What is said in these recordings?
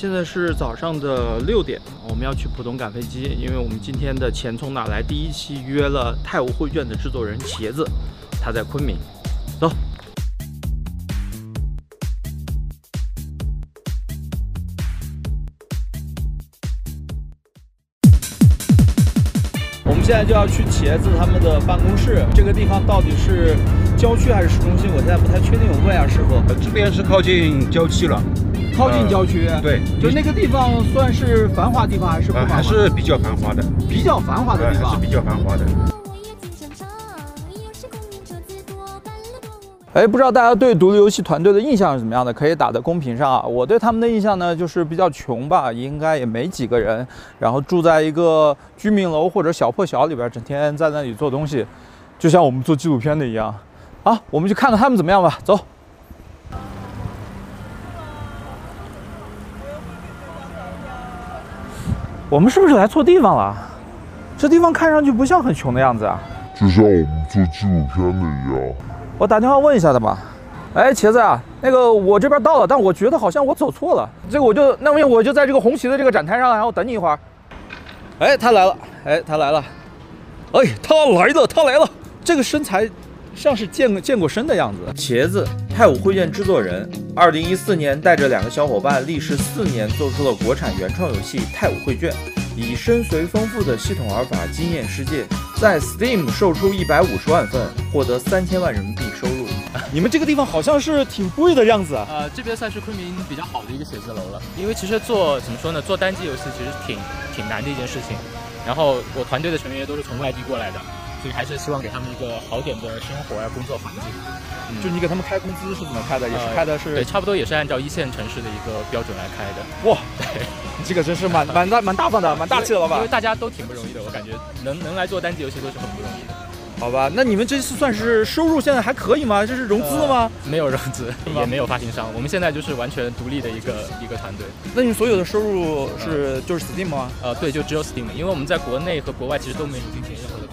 现在是早上的六点，我们要去浦东赶飞机，因为我们今天的钱从哪来第一期约了泰晤会卷的制作人茄子，他在昆明，走。我们现在就要去茄子他们的办公室，这个地方到底是郊区还是市中心？我现在不太确定，我问一下师傅。这边是靠近郊区了，靠近郊区，对，就那个地方算是繁华地方还是不呃繁华？还是比较繁华的，比较繁华的地方是。比较繁华的。哎，不知道大家对独立游戏团队的印象是怎么样的？可以打在公屏上啊。我对他们的印象呢，就是比较穷吧，应该也没几个人，然后住在一个居民楼或者小破小里边，整天在那里做东西，就像我们做纪录片的一样。好，我们去看看他们怎么样吧，走。我们是不是来错地方了？这地方看上去不像很穷的样子啊。就像我们做纪录片的一样。我打电话问一下的吧。哎，茄子啊，那个我这边到了，但我觉得好像我走错了。这个我就那么我就在这个红旗的这个展台上，然后等你一会儿。哎，他来了，哎，他来了，哎，他来了，他来了。这个身材像是健健过身的样子。茄子，泰晤绘卷制作人，二零一四年带着两个小伙伴，历时四年做出了国产原创游戏《泰晤绘卷》，以深邃丰富的系统玩法惊艳世界，在 Steam 售出一百五十万份，获得三千万人民币收入。你们这个地方好像是挺贵的样子啊。呃，这边算是昆明比较好的一个写字楼了，因为其实做怎么说呢，做单机游戏其实挺挺难的一件事情。然后我团队的成员都是从外地过来的，所以还是希望给他们一个好点的生活呀、工作环境。就你给他们开工资是怎么开的？也是呃开的是、对，差不多也是按照一线城市的一个标准来开的。哇，你这个真是蛮蛮大蛮大方的，蛮大气的，老板因为。大家都挺不容易的，我感觉能能来做单机游戏都是很不容易的。好吧，那你们这次算是收入现在还可以吗？这是融资了吗？没有融资，也没有发行商，我们现在就是完全独立的一个一个团队。那你们所有的收入是就是 Steam 吗？呃，对，就只有 Steam，因为我们在国内和国外其实都没有进行任何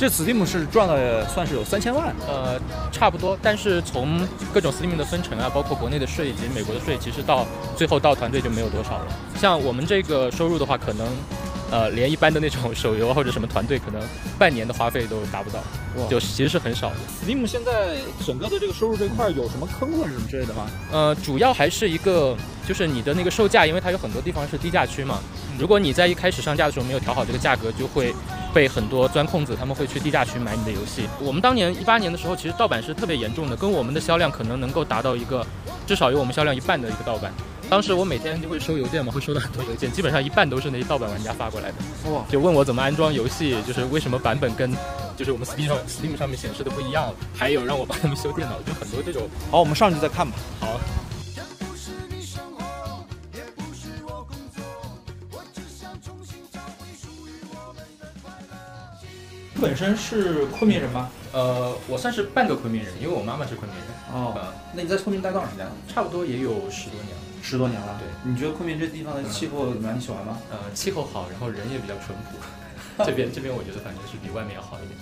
这 Steam 是赚了算是有三千万。呃，差不多，但是从各种 Steam 的分成啊，包括国内的税以及美国的税，其实到最后到团队就没有多少了。像我们这个收入的话，可能呃连一般的那种手游或者什么团队，可能半年的花费都达不到，就其实是很少的。Steam 现在整个的这个收入这一块有什么坑或者什么之类的吗？呃，主要还是一个就是你的那个售价，因为它有很多地方是低价区嘛。如果你在一开始上架的时候没有调好这个价格，就会被很多钻空子，他们会去低价区买你的游戏。我们当年一八年的时候，其实盗版是特别严重的，跟我们的销量可能能够达到一个至少有我们销量一半的一个盗版。当时我每天就会收邮件嘛，会收到很多邮件，基本上一半都是那些盗版玩家发过来的。哇，就问我怎么安装游戏，就是为什么版本跟就是我们 Steam 上 Steam 上面显示的不一样，还有让我帮他们修电脑，就很多这种。好，我们上去再看吧。好，本身是昆明人吗？呃，我算是半个昆明人，因为我妈妈是昆明人。哦，那你在昆明待多长时间了？差不多也有十多年了。十多年了。对，你觉得昆明这地方的气候怎么样？你喜欢吗？呃，气候好，然后人也比较淳朴。这边这边我觉得反正是比外面要好一点。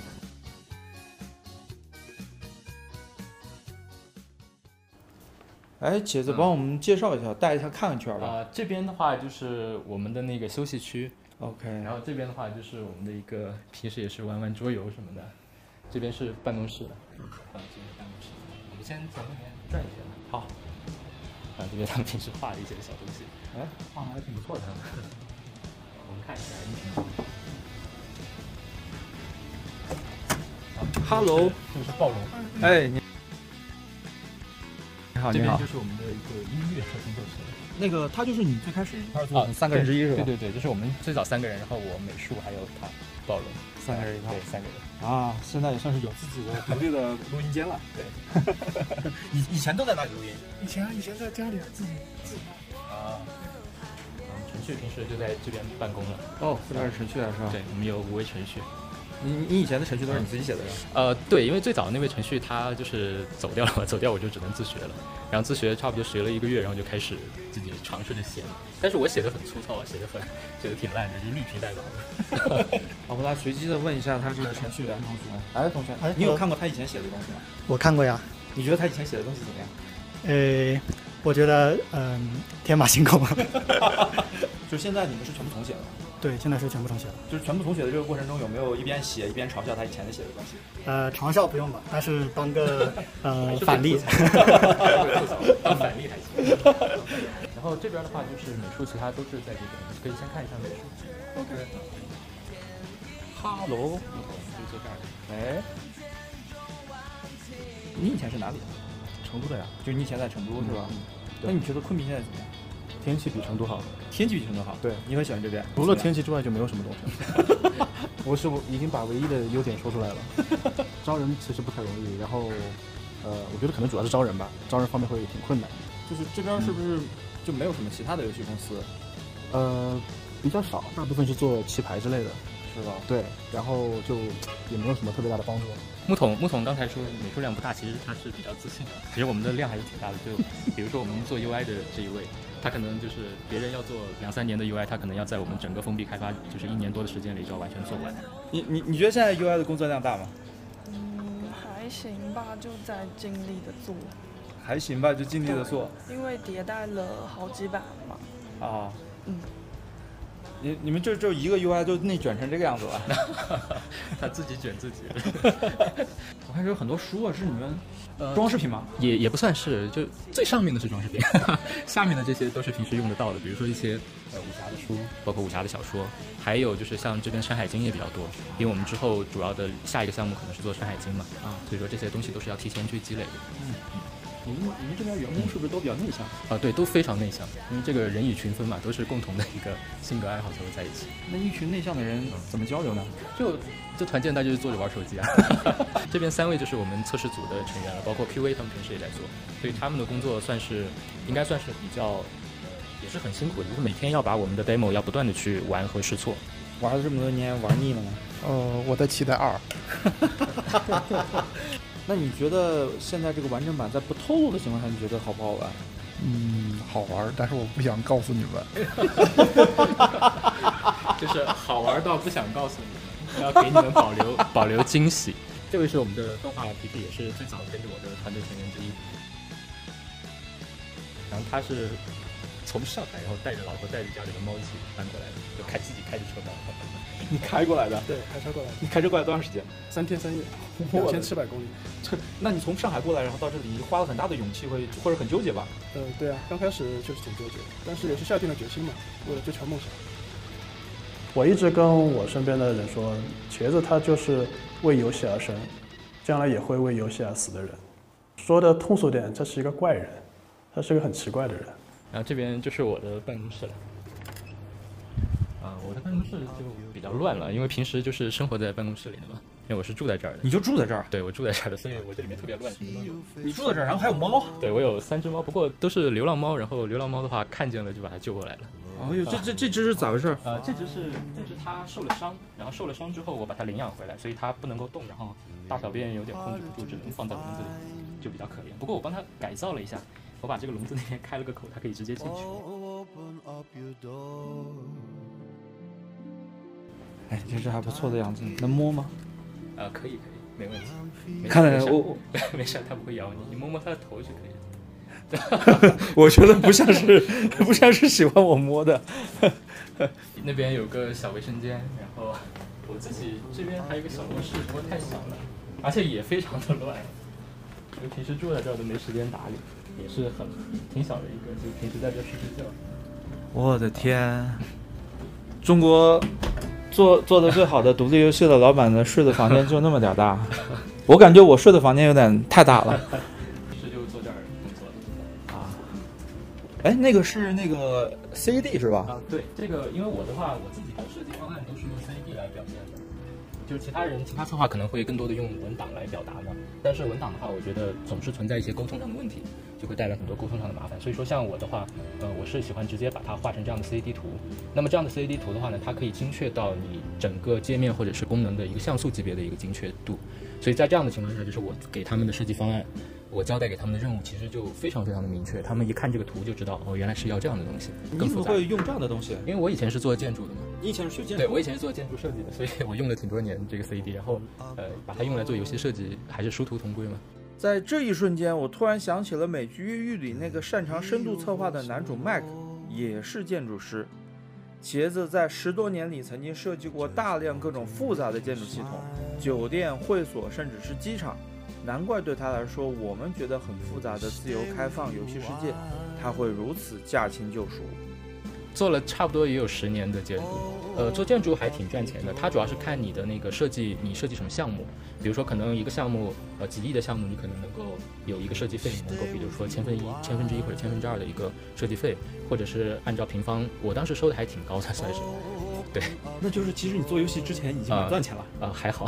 哎，茄子，帮我们介绍一下，带一下看看圈吧。啊、这边的话就是我们的那个休息区，OK，然后这边的话就是我们的一个平时也是玩玩桌游什么的。这边是办公室的，啊，这边是办公室。我们先从那边转一圈。好。啊，这边他们平时画的一些小东西，哎，画的还挺不错的。我们看一下音频。Hello，这个是暴龙。哎，你你好，你好这边就。是我们的一个音乐和工作室。那个他就是你最开始一块做啊的三个人之一是吧？对对对，就是我们最早三个人，然后我美术还有他暴龙，三个人一块对，三个人。啊，现在也算是有自己的独立的录音间了。对，以以前都在哪里录音？以前以前在家里自己自己啊，嗯，程序平时就在这边办公了。哦，这边是程序员是吧？对，我们有五位程序。你你以前的程序都是你自己写的呀？呃，对，因为最早那位程序他就是走掉了嘛，走掉我就只能自学了。然后自学差不多学了一个月，然后就开始自己尝试着写了。但是我写的很粗糙啊，写的很写的挺烂的，就绿皮代。好，我来随机的问一下他这个程序员同学。哎，同学哎，你有看过他以前写的东西吗？我看过呀。你觉得他以前写的东西怎么样？呃，我觉得嗯，天马行空。就现在你们是全部重写的，对，现在是全部重写了。就是全部重写的这个过程中，有没有一边写一边嘲笑他以前的写的东西？呃，嘲笑不用吧，但是当个 呃反例。当反例还行。然后这边的话就是美术，其他都是在这边，可以先看一下美术。OK。哈喽，木头就坐这儿。哎，你以前是哪里的？成都的呀，就是你以前在成都是吧？那你觉得昆明现在怎么样？天气比成都好。天气比成都好。对，你很喜欢这边。除了天气之外就没有什么东西。我是我已经把唯一的优点说出来了。招人其实不太容易，然后呃，我觉得可能主要是招人吧，招人方面会挺困难。就是这边是不是就没有什么其他的游戏公司？呃，比较少，大部分是做棋牌之类的。是吧？对，然后就 也没有什么特别大的帮助。木桶木桶刚才说美术量不大，其实他是比较自信的。其实我们的量还是挺大的。就 比如说我们做 UI 的这一位，他可能就是别人要做两三年的 UI，他可能要在我们整个封闭开发就是一年多的时间里就要完全做完。你你你觉得现在 UI 的工作量大吗？嗯，还行吧，就在尽力的做。还行吧，就尽力的做。因为迭代了好几版嘛。啊。嗯。你你们就就一个 UI 就内卷成这个样子了，他自己卷自己。我看有很多书啊，是你们呃装饰品吗？也也不算是，就最上面的是装饰品，下面的这些都是平时用得到的，比如说一些呃武侠的书，包括武侠的小说，还有就是像这边《山海经》也比较多，因为我们之后主要的下一个项目可能是做《山海经》嘛，啊，所以说这些东西都是要提前去积累的。嗯嗯。你们你们这边员工是不是都比较内向？啊，对，都非常内向，因为这个人以群分嘛，都是共同的一个性格爱好才会在一起。那一群内向的人怎么交流呢？就就团建，大家就坐着玩手机啊。这边三位就是我们测试组的成员了，包括 PV 他们平时也在做，所以他们的工作算是应该算是比较也是很辛苦的，就是每天要把我们的 demo 要不断的去玩和试错。玩了这么多年，玩腻了吗？呃，我在期待二。那你觉得现在这个完整版在不透露的情况下，你觉得好不好玩？嗯，好玩，但是我不想告诉你们。就是好玩到不想告诉你们，要给你们保留 保留惊喜。这位是我们的动画 PP，也是最早跟着我的团队成员之一。然后他是从上海，然后带着老婆带着家里的猫一起搬过来的，就开自己开着车搬。你开过来的？对，开车过来的。你开车过来多长时间？三天三夜，两千七百公里。这，那你从上海过来，然后到这里，花了很大的勇气，会或者很纠结吧？呃，对啊，刚开始就是挺纠结，但是也是下定了决心嘛，为了追求梦想。我一直跟我身边的人说，茄子他就是为游戏而生，将来也会为游戏而死的人。说的通俗点，这是一个怪人，他是个很奇怪的人。然后这边就是我的办公室了。啊，我的办公室就比较乱了，因为平时就是生活在办公室里的嘛，因为我是住在这儿的。你就住在这儿？对，我住在这儿的，所以我这里面特别乱。你住在这儿，然后还有猫？对，我有三只猫，不过都是流浪猫。然后流浪猫的话，看见了就把它救过来了。哎呦，这这这只是咋回事？呃，这只是这只它受了伤，然后受了伤之后，我把它领养回来，所以它不能够动，然后大小便有点控制不住，只能放在笼子里，就比较可怜。不过我帮它改造了一下，我把这个笼子那边开了个口，它可以直接进去。哎，其实还不错的样子，能摸吗？啊，可以可以，没问题。看来我 没事，它不会咬你，你摸摸它的头就可以了。我觉得不像是不像是喜欢我摸的。那边有个小卫生间，然后我自己这边还有一个小卧室，不过太小了，而且也非常的乱。因为平时住在这儿都没时间打理，也是很挺小的一个，就平时在这睡睡觉。我的天，中国做做的最好的独立游戏的老板的睡的房间就那么点大，我感觉我睡的房间有点太大了。是就坐这儿工作的啊。哎，那个是那个 CAD 是吧？啊，对，这个因为我的话，我自己的设计方案都是用 CAD 来表现的。就是其他人、其他策划可能会更多的用文档来表达嘛，但是文档的话，我觉得总是存在一些沟通上的问题，就会带来很多沟通上的麻烦。所以说，像我的话，呃，我是喜欢直接把它画成这样的 CAD 图。那么这样的 CAD 图的话呢，它可以精确到你整个界面或者是功能的一个像素级别的一个精确度。所以在这样的情况下，就是我给他们的设计方案，我交代给他们的任务其实就非常非常的明确，他们一看这个图就知道，哦，原来是要这样的东西。你怎么会用这样的东西？因为我以前是做建筑的嘛。你以前是学建筑？对，我以前是做建筑设计的，所以我用了挺多年这个 CAD，然后呃，把它用来做游戏设计，还是殊途同归嘛。在这一瞬间，我突然想起了美剧《越狱》里那个擅长深度策划的男主麦克，也是建筑师。茄子在十多年里曾经设计过大量各种复杂的建筑系统，酒店、会所，甚至是机场。难怪对他来说，我们觉得很复杂的自由开放游戏世界，他会如此驾轻就熟。做了差不多也有十年的建筑，呃，做建筑还挺赚钱的。它主要是看你的那个设计，你设计什么项目。比如说，可能一个项目，呃，几亿的项目，你可能能够有一个设计费，能够比如说千分一、千分之一或者千分之二的一个设计费，或者是按照平方，我当时收的还挺高的，算是。对，那就是其实你做游戏之前已经蛮赚钱了啊，还好，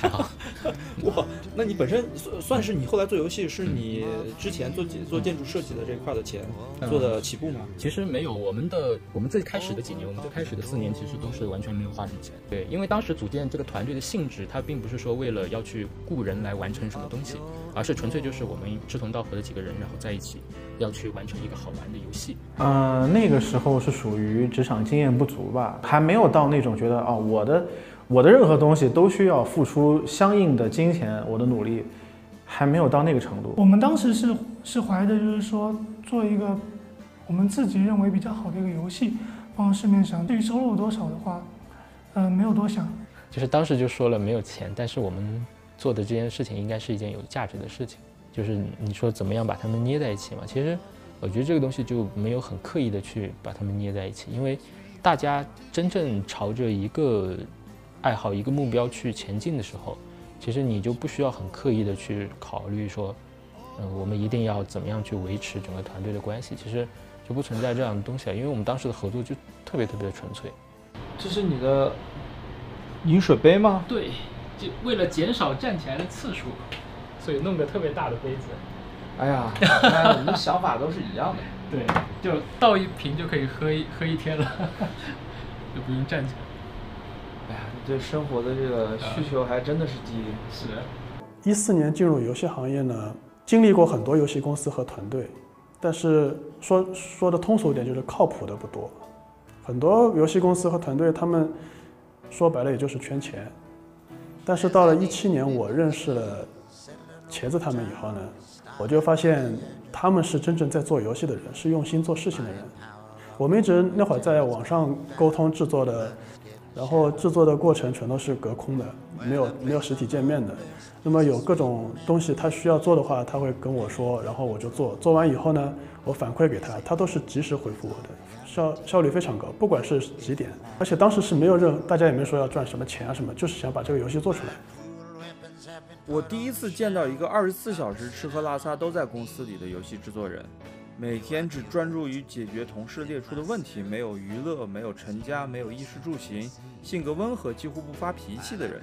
还好。哇，那你本身算算是你后来做游戏是你之前做做建筑设计的这一块的钱做的起步吗？其实没有，我们的我们最开始的几年，我们最开始的四年其实都是完全没有花什么钱。对，因为当时组建这个团队的性质，它并不是说为了要去雇人来完成什么东西，而是纯粹就是我们志同道合的几个人，然后在一起要去完成一个好玩的游戏。呃，那个时候是属于职场经验不足吧，还没有到那种觉得哦，我的。我的任何东西都需要付出相应的金钱，我的努力还没有到那个程度。我们当时是是怀着就是说做一个我们自己认为比较好的一个游戏放到市面上，至于收入多少的话，呃，没有多想。就是当时就说了没有钱，但是我们做的这件事情应该是一件有价值的事情。就是你说怎么样把它们捏在一起嘛？其实我觉得这个东西就没有很刻意的去把它们捏在一起，因为大家真正朝着一个。爱好一个目标去前进的时候，其实你就不需要很刻意的去考虑说，嗯，我们一定要怎么样去维持整个团队的关系，其实就不存在这样的东西了，因为我们当时的合作就特别特别的纯粹。这是你的饮水杯吗？对，就为了减少站起来的次数，所以弄个特别大的杯子。哎呀，我们的想法都是一样的。对，就倒一瓶就可以喝一喝一天了，就不用站起来。哎呀，对生活的这个需求还真的是低。是。一四年进入游戏行业呢，经历过很多游戏公司和团队，但是说说的通俗一点，就是靠谱的不多。很多游戏公司和团队，他们说白了也就是圈钱。但是到了一七年，我认识了茄子他们以后呢，我就发现他们是真正在做游戏的人，是用心做事情的人。我们一直那会儿在网上沟通制作的。然后制作的过程全都是隔空的，没有没有实体见面的。那么有各种东西他需要做的话，他会跟我说，然后我就做。做完以后呢，我反馈给他，他都是及时回复我的，效效率非常高。不管是几点，而且当时是没有任大家也没说要赚什么钱啊什么，就是想把这个游戏做出来。我第一次见到一个二十四小时吃喝拉撒都在公司里的游戏制作人。每天只专注于解决同事列出的问题，没有娱乐，没有成家，没有衣食住行，性格温和，几乎不发脾气的人，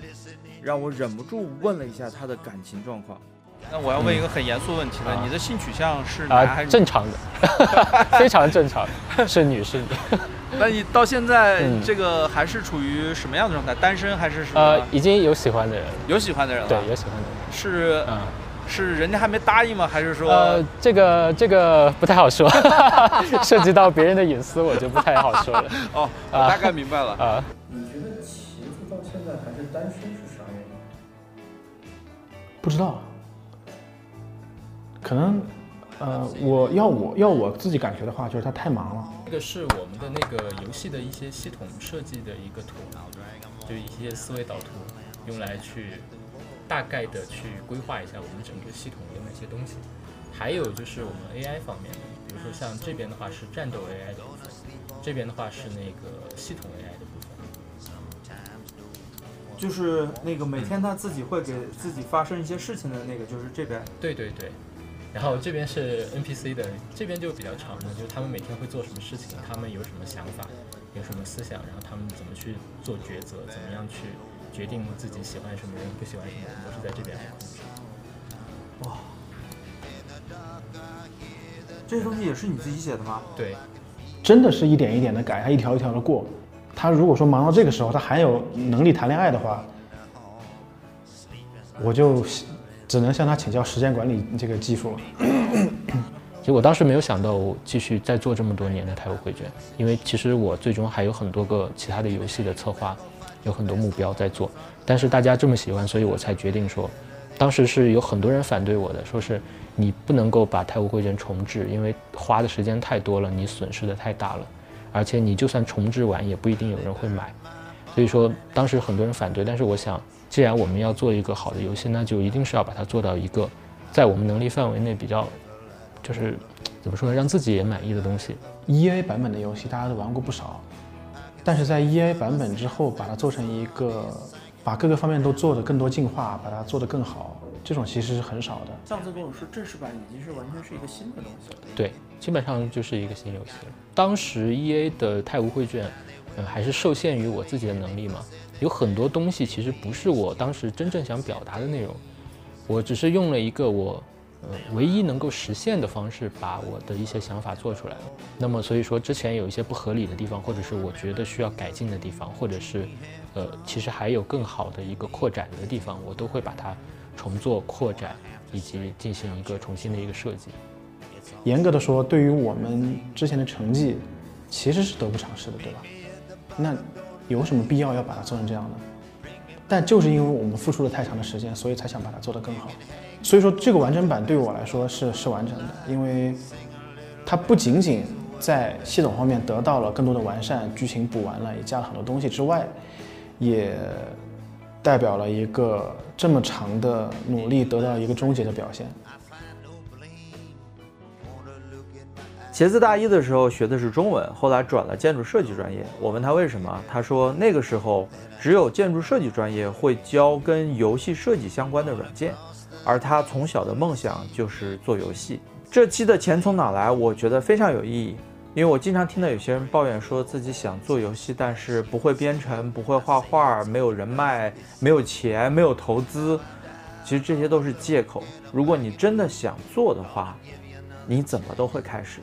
让我忍不住问了一下他的感情状况。那我要问一个很严肃问题了，你的性取向是男还是正常的？非常正常，是女是女。那你到现在这个还是处于什么样的状态？单身还是什么？呃，已经有喜欢的人，有喜欢的人了。对，有喜欢的人。是，嗯。是人家还没答应吗？还是说？呃，这个这个不太好说，涉及到别人的隐私，我就不太好说了。哦，我大概明白了啊。你觉得茄子到现在还是单身是啥原因？不知道，可能，呃，我要我要我自己感觉的话，就是他太忙了。这个是我们的那个游戏的一些系统设计的一个图，就一些思维导图，用来去。大概的去规划一下我们整个系统有哪些东西，还有就是我们 AI 方面的，比如说像这边的话是战斗 AI 的部分，这边的话是那个系统 AI 的部分。就是那个每天他自己会给自己发生一些事情的那个，就是这边。对对对，然后这边是 NPC 的，这边就比较长的，就是他们每天会做什么事情，他们有什么想法，有什么思想，然后他们怎么去做抉择，怎么样去。决定自己喜欢什么人，不喜欢什么人，都是在这边来控制。哇，这些东西也是你自己写的吗？对，真的是一点一点的改，他一条一条的过。他如果说忙到这个时候，他还有能力谈恋爱的话，我就只能向他请教时间管理这个技术了。其实我当时没有想到我继续再做这么多年的泰晤绘卷，因为其实我最终还有很多个其他的游戏的策划。有很多目标在做，但是大家这么喜欢，所以我才决定说，当时是有很多人反对我的，说是你不能够把《太古绘卷》重置，因为花的时间太多了，你损失的太大了，而且你就算重置完，也不一定有人会买。所以说当时很多人反对，但是我想，既然我们要做一个好的游戏，那就一定是要把它做到一个在我们能力范围内比较，就是怎么说呢，让自己也满意的东西。E A 版本的游戏大家都玩过不少，但是在 E A 版本之后，把它做成一个，把各个方面都做得更多进化，把它做得更好，这种其实是很少的。上次跟我说正式版已经是完全是一个新的东西了。对，基本上就是一个新游戏了。当时 E A 的太无绘卷，嗯，还是受限于我自己的能力嘛，有很多东西其实不是我当时真正想表达的内容，我只是用了一个我，呃，唯一能够实现的方式，把我的一些想法做出来了。那么所以说之前有一些不合理的地方，或者是我觉得需要改进的地方，或者是，呃，其实还有更好的一个扩展的地方，我都会把它重做、扩展，以及进行一个重新的一个设计。严格的说，对于我们之前的成绩，其实是得不偿失的，对吧？那有什么必要要把它做成这样呢？但就是因为我们付出了太长的时间，所以才想把它做得更好。所以说，这个完整版对我来说是是完整的，因为它不仅仅在系统方面得到了更多的完善，剧情补完了，也加了很多东西之外，也代表了一个这么长的努力得到一个终结的表现。茄子大一的时候学的是中文，后来转了建筑设计专业。我问他为什么，他说那个时候只有建筑设计专业会教跟游戏设计相关的软件，而他从小的梦想就是做游戏。这期的钱从哪来？我觉得非常有意义，因为我经常听到有些人抱怨说自己想做游戏，但是不会编程，不会画画，没有人脉，没有钱，没有投资。其实这些都是借口。如果你真的想做的话，你怎么都会开始。